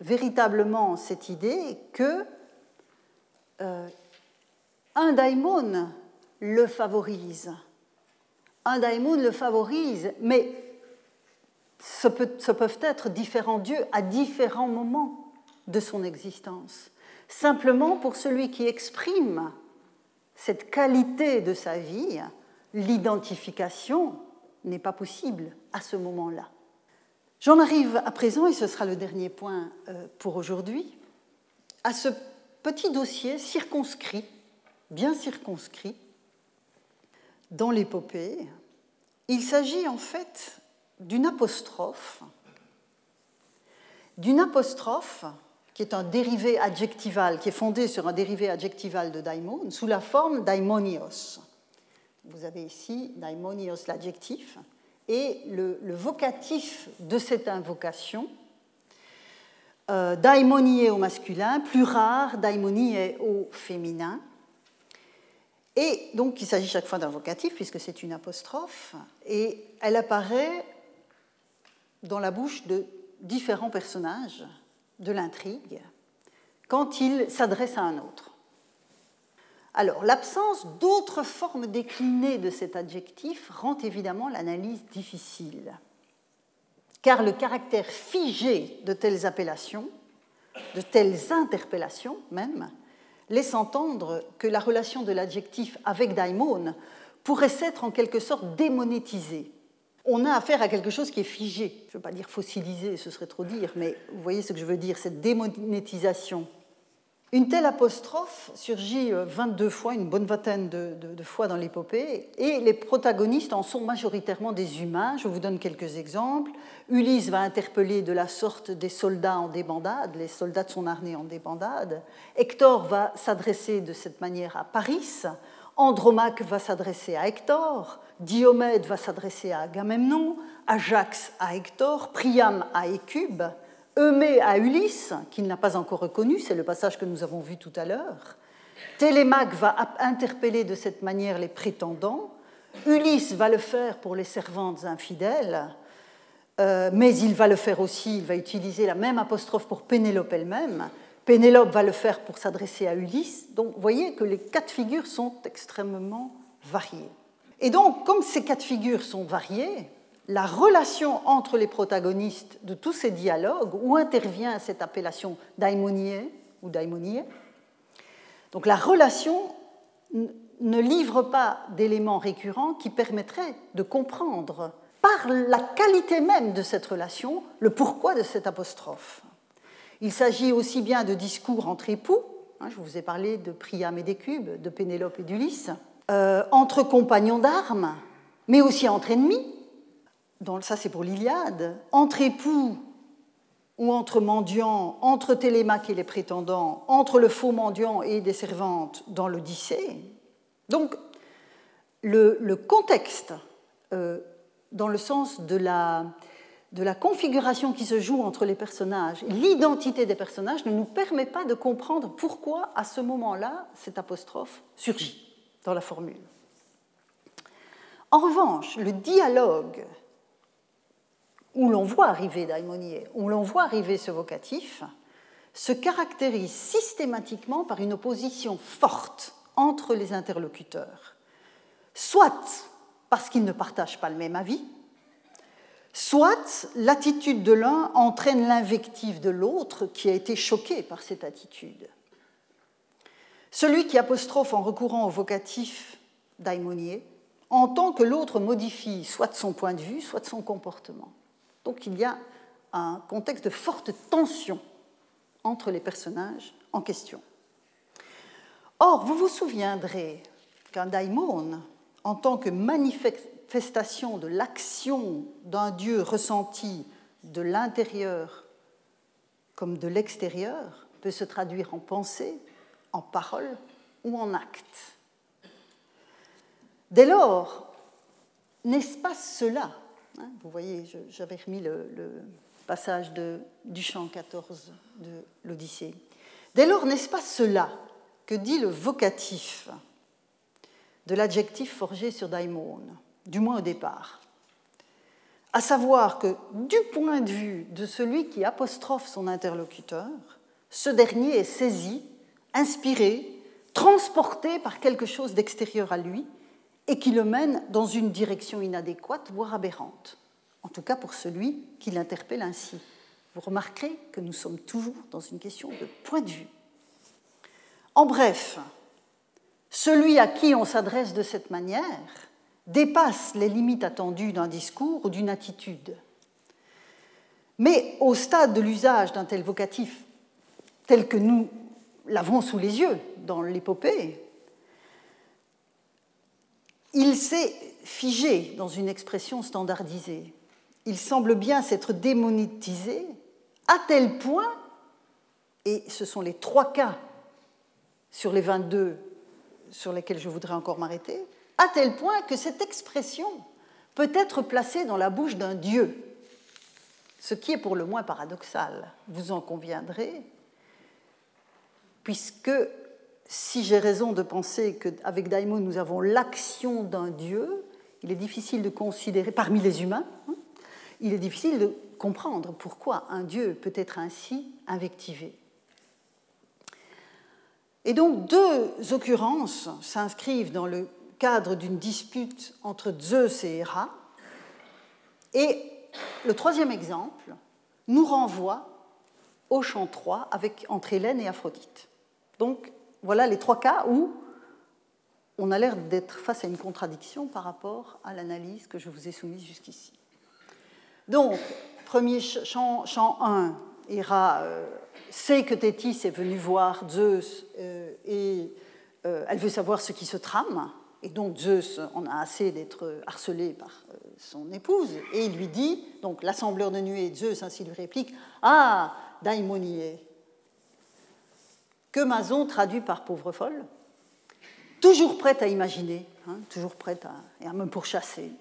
véritablement cette idée que euh, un daimon le favorise un daimon le favorise, mais ce, peuvent être différents dieux à différents moments de son existence. Simplement pour celui qui exprime cette qualité de sa vie, l'identification n'est pas possible à ce moment-là. J'en arrive à présent, et ce sera le dernier point euh, pour aujourd'hui, à ce petit dossier circonscrit, bien circonscrit, dans l'épopée. Il s'agit en fait d'une apostrophe, d'une apostrophe qui est un dérivé adjectival, qui est fondé sur un dérivé adjectival de daimon, sous la forme daimonios. Vous avez ici daimonios l'adjectif, et le, vocatif de cette invocation, euh, au masculin, plus rare, daimonie au féminin. Et donc il s'agit chaque fois d'un vocatif, puisque c'est une apostrophe, et elle apparaît dans la bouche de différents personnages de l'intrigue quand il s'adresse à un autre. Alors, l'absence d'autres formes déclinées de cet adjectif rend évidemment l'analyse difficile, car le caractère figé de telles appellations, de telles interpellations même, laisse entendre que la relation de l'adjectif avec daimon pourrait s'être en quelque sorte démonétisée. On a affaire à quelque chose qui est figé. Je ne veux pas dire fossilisé, ce serait trop dire, mais vous voyez ce que je veux dire, cette démonétisation une telle apostrophe surgit 22 euh, fois, une bonne vingtaine de, fois dans l'épopée, et les protagonistes en sont majoritairement des humains. Je vous donne quelques exemples. Ulysse va interpeller de la sorte des soldats en débandade, les soldats de son armée en débandade. Hector va s'adresser de cette manière à Paris. Andromaque va s'adresser à Hector. Diomède va s'adresser à Agamemnon. Ajax à Hector. Priam à Écube. Eumée à Ulysse, qu'il n'a pas encore reconnu, c'est le passage que nous avons vu tout à l'heure. Télémaque va interpeller de cette manière les prétendants. Ulysse va le faire pour les servantes infidèles, euh, mais il va le faire aussi, il va utiliser la même apostrophe pour Pénélope elle-même. Pénélope va le faire pour s'adresser à Ulysse. Donc vous voyez que les quatre figures sont extrêmement variées. Et donc, comme ces quatre figures sont variées, la relation entre les protagonistes de tous ces dialogues, où intervient cette appellation daimonier ou daimonier. Donc la relation ne livre pas d'éléments récurrents qui permettraient de comprendre par la qualité même de cette relation le pourquoi de cette apostrophe. Il s'agit aussi bien de discours entre époux, hein, je vous ai parlé de Priam et d'Écube, de Pénélope et d'Ulysse, euh, entre compagnons d'armes, mais aussi entre ennemis, ça c'est pour l'Iliade, entre époux ou entre mendiants, entre Télémaque et les prétendants, entre le faux mendiant et des servantes dans l'Odyssée. Donc le, contexte, euh, dans le sens de la, de la configuration qui se joue entre les personnages, l'identité des personnages ne nous permet pas de comprendre pourquoi à ce moment-là cette apostrophe surgit dans la formule. En revanche, le dialogue où l'on voit arriver daimonier, où l'on voit arriver ce vocatif, se caractérise systématiquement par une opposition forte entre les interlocuteurs, soit parce qu'ils ne partagent pas le même avis, soit l'attitude de l'un entraîne l'invective de l'autre qui a été choqué par cette attitude. Celui qui apostrophe en recourant au vocatif daimonier entend que l'autre modifie soit son point de vue, soit son comportement. Donc il y a un contexte de forte tension entre les personnages en question. Or, vous vous souviendrez qu'un daimon, en tant que manifestation de l'action d'un Dieu ressenti de l'intérieur comme de l'extérieur, peut se traduire en pensée, en parole ou en acte. Dès lors, n'est-ce pas cela Hein, vous voyez, j'avais remis le, passage de, du chant 14 de l'Odyssée. Dès lors, n'est-ce pas cela que dit le vocatif de l'adjectif forgé sur daimon, du moins au départ? À savoir que du point de vue de celui qui apostrophe son interlocuteur, ce dernier est saisi, inspiré, transporté par quelque chose d'extérieur à lui, et qui le mène dans une direction inadéquate, voire aberrante, en tout cas pour celui qui l'interpelle ainsi. Vous remarquerez que nous sommes toujours dans une question de point de vue. En bref, celui à qui on s'adresse de cette manière dépasse les limites attendues d'un discours ou d'une attitude. Mais au stade de l'usage d'un tel vocatif, tel que nous l'avons sous les yeux dans l'épopée, il s'est figé dans une expression standardisée. Il semble bien s'être démonétisé à tel point, et ce sont les trois cas sur les 22 sur lesquels je voudrais encore m'arrêter, à tel point que cette expression peut être placée dans la bouche d'un dieu, ce qui est pour le moins paradoxal, vous en conviendrez, puisque si j'ai raison de penser qu'avec Daimon nous avons l'action d'un dieu, il est difficile de considérer, parmi les humains, hein, il est difficile de comprendre pourquoi un dieu peut être ainsi invectivé. Et donc deux occurrences s'inscrivent dans le cadre d'une dispute entre Zeus et Héra. Et le troisième exemple nous renvoie au chant 3 avec, entre Hélène et Aphrodite. Donc voilà les trois cas où on a l'air d'être face à une contradiction par rapport à l'analyse que je vous ai soumise jusqu'ici. Donc, premier chant, 1, Héra euh, sait que Thétis est venue voir Zeus euh, et euh, elle veut savoir ce qui se trame. Et donc Zeus en a assez d'être harcelé par son épouse. Et il lui dit, donc l'assembleur de nuées, Zeus ainsi lui réplique Ah, daimonie, que Mason traduit par pauvre folle, toujours prête à imaginer, hein, toujours prête à, me pourchasser.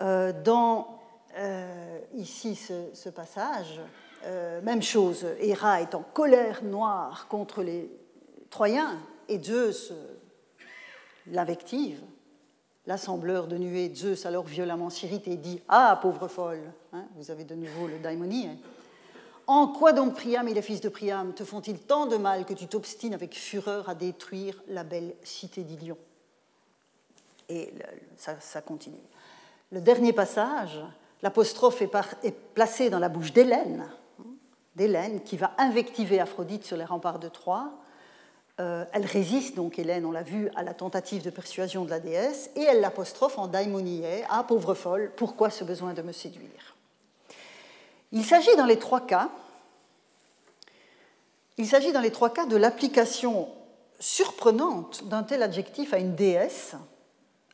dans ici ce passage, euh, même chose, Héra est en colère noire contre les Troyens et Zeus l'invective. L'assembleur de nuées, Zeus, alors violemment s'irrite et dit Ah, pauvre folle, hein, vous avez de nouveau le daimonie. Hein. En quoi donc Priam et les fils de Priam te font-ils tant de mal que tu t'obstines avec fureur à détruire la belle cité d'Ilion? Et ça, continue. Le dernier passage, l'apostrophe est, placée dans la bouche d'Hélène, d'Hélène qui va invectiver Aphrodite sur les remparts de Troie. Euh, elle résiste donc, Hélène, on l'a vu, à la tentative de persuasion de la déesse, et elle l'apostrophe en daimoniae Ah, pauvre folle, pourquoi ce besoin de me séduire? Il s'agit dans les trois cas, de l'application surprenante d'un tel adjectif à une déesse,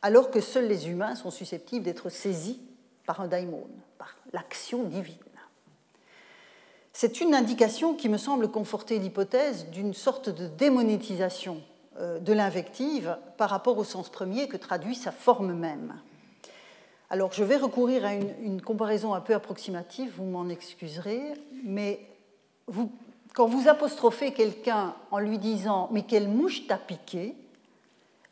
alors que seuls les humains sont susceptibles d'être saisis par un daimon, par l'action divine. C'est une indication qui me semble conforter l'hypothèse d'une sorte de démonétisation euh, de l'invective par rapport au sens premier que traduit sa forme même. Alors je vais recourir à une, comparaison un peu approximative, vous m'en excuserez, mais quand vous apostrophez quelqu'un en lui disant Mais quelle mouche t'a piqué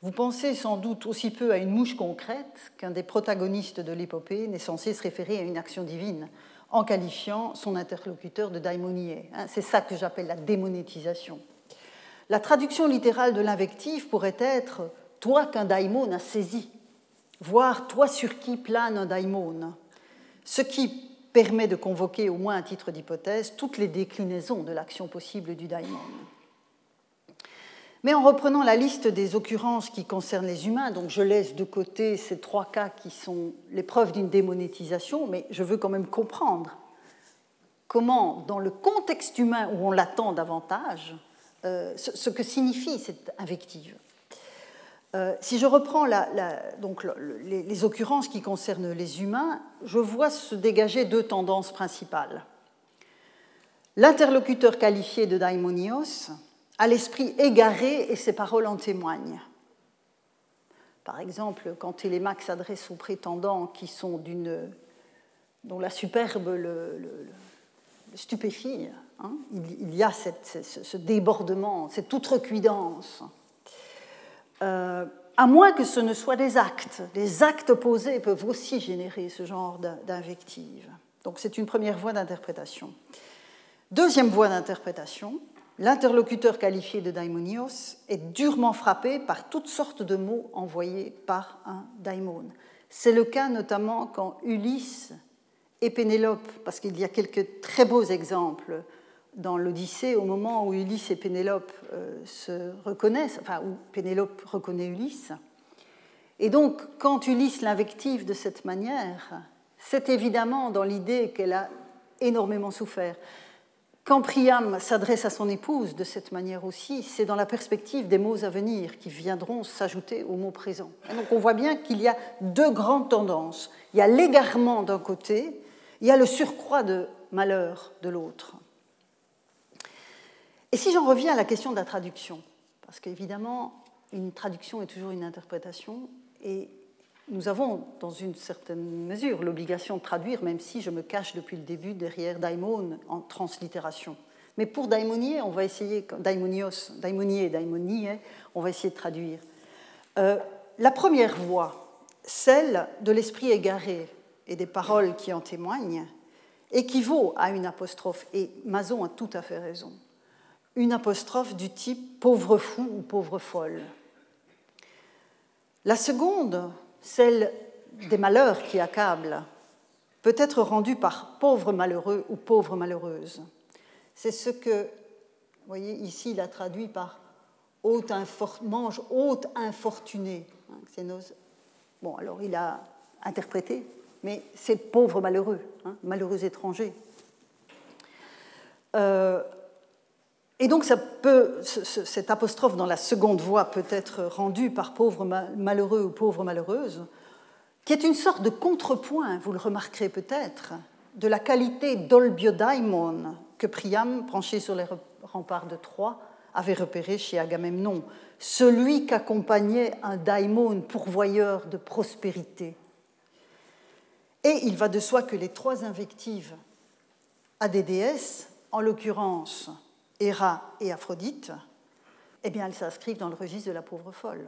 vous pensez sans doute aussi peu à une mouche concrète qu'un des protagonistes de l'épopée n'est censé se référer à une action divine en qualifiant son interlocuteur de daimonier. Hein, c'est ça que j'appelle la démonétisation. La traduction littérale de l'invective pourrait être toi qu'un daimon a saisi, voire toi sur qui plane un daimon, ce qui permet de convoquer, au moins à titre d'hypothèse, toutes les déclinaisons de l'action possible du daimon. Mais en reprenant la liste des occurrences qui concernent les humains, donc je laisse de côté ces trois cas qui sont les preuves d'une démonétisation, mais je veux quand même comprendre comment, dans le contexte humain où on l'attend davantage, euh, ce, que signifie cette invective. Euh, si je reprends donc les, occurrences qui concernent les humains, je vois se dégager deux tendances principales. L'interlocuteur qualifié de daimonios, à l'esprit égaré et ses paroles en témoignent. Par exemple, quand Télémaque s'adresse aux prétendants qui sont d'une, dont la superbe le, stupéfie, hein, il, y a ce, débordement, cette outrecuidance. Euh, à moins que ce ne soit des actes. Les actes posés peuvent aussi générer ce genre d'invective. Donc c'est une première voie d'interprétation. Deuxième voie d'interprétation, l'interlocuteur qualifié de daimonios est durement frappé par toutes sortes de mots envoyés par un daimon. C'est le cas notamment quand Ulysse et Pénélope, parce qu'il y a quelques très beaux exemples dans l'Odyssée, au moment où Ulysse et Pénélope euh, se reconnaissent, enfin où Pénélope reconnaît Ulysse, Et donc, quand Ulysse l'invective de cette manière, c'est évidemment dans l'idée qu'elle a énormément souffert. Quand Priam s'adresse à son épouse de cette manière aussi, c'est dans la perspective des mots à venir qui viendront s'ajouter aux mots présents. donc on voit bien qu'il y a deux grandes tendances. Il y a l'égarement d'un côté, il y a le surcroît de malheur de l'autre. Et si j'en reviens à la question de la traduction, parce qu'évidemment, une traduction est toujours une interprétation, et nous avons, dans une certaine mesure, l'obligation de traduire, même si je me cache depuis le début derrière daimon en translittération. Mais pour daimonier, on va essayer, daimonios, daimonier, daimonie, on va essayer de traduire. Euh, la première voix, celle de l'esprit égaré et des paroles qui en témoignent, équivaut à une apostrophe, et Mazon a tout à fait raison, une apostrophe du type pauvre fou ou pauvre folle. La seconde, celle des malheurs qui accablent, peut être rendue par pauvre malheureux ou pauvre malheureuse. C'est ce que, vous voyez, ici, il a traduit par haute mange haute infortuné. Hein, bon, alors il a interprété, mais c'est pauvre malheureux, hein, malheureux étranger. Euh, et donc cette apostrophe dans la seconde voix peut être rendue par pauvre malheureux ou pauvre malheureuse, qui est une sorte de contrepoint, vous le remarquerez peut-être, de la qualité d'olbiodaimon que Priam, penché sur les remparts de Troie, avait repéré chez Agamemnon, celui qu'accompagnait un daimon pourvoyeur de prospérité. Et il va de soi que les trois invectives à des déesses, en l'occurrence Héra et Aphrodite, eh bien, elles s'inscrivent dans le registre de la pauvre folle.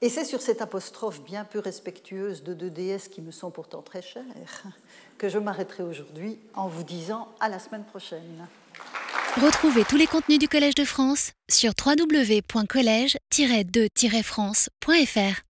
Et c'est sur cette apostrophe bien peu respectueuse de deux déesses qui me sont pourtant très chères que je m'arrêterai aujourd'hui en vous disant à la semaine prochaine. Retrouvez tous les contenus du Collège de France sur www.colège-2-france.fr.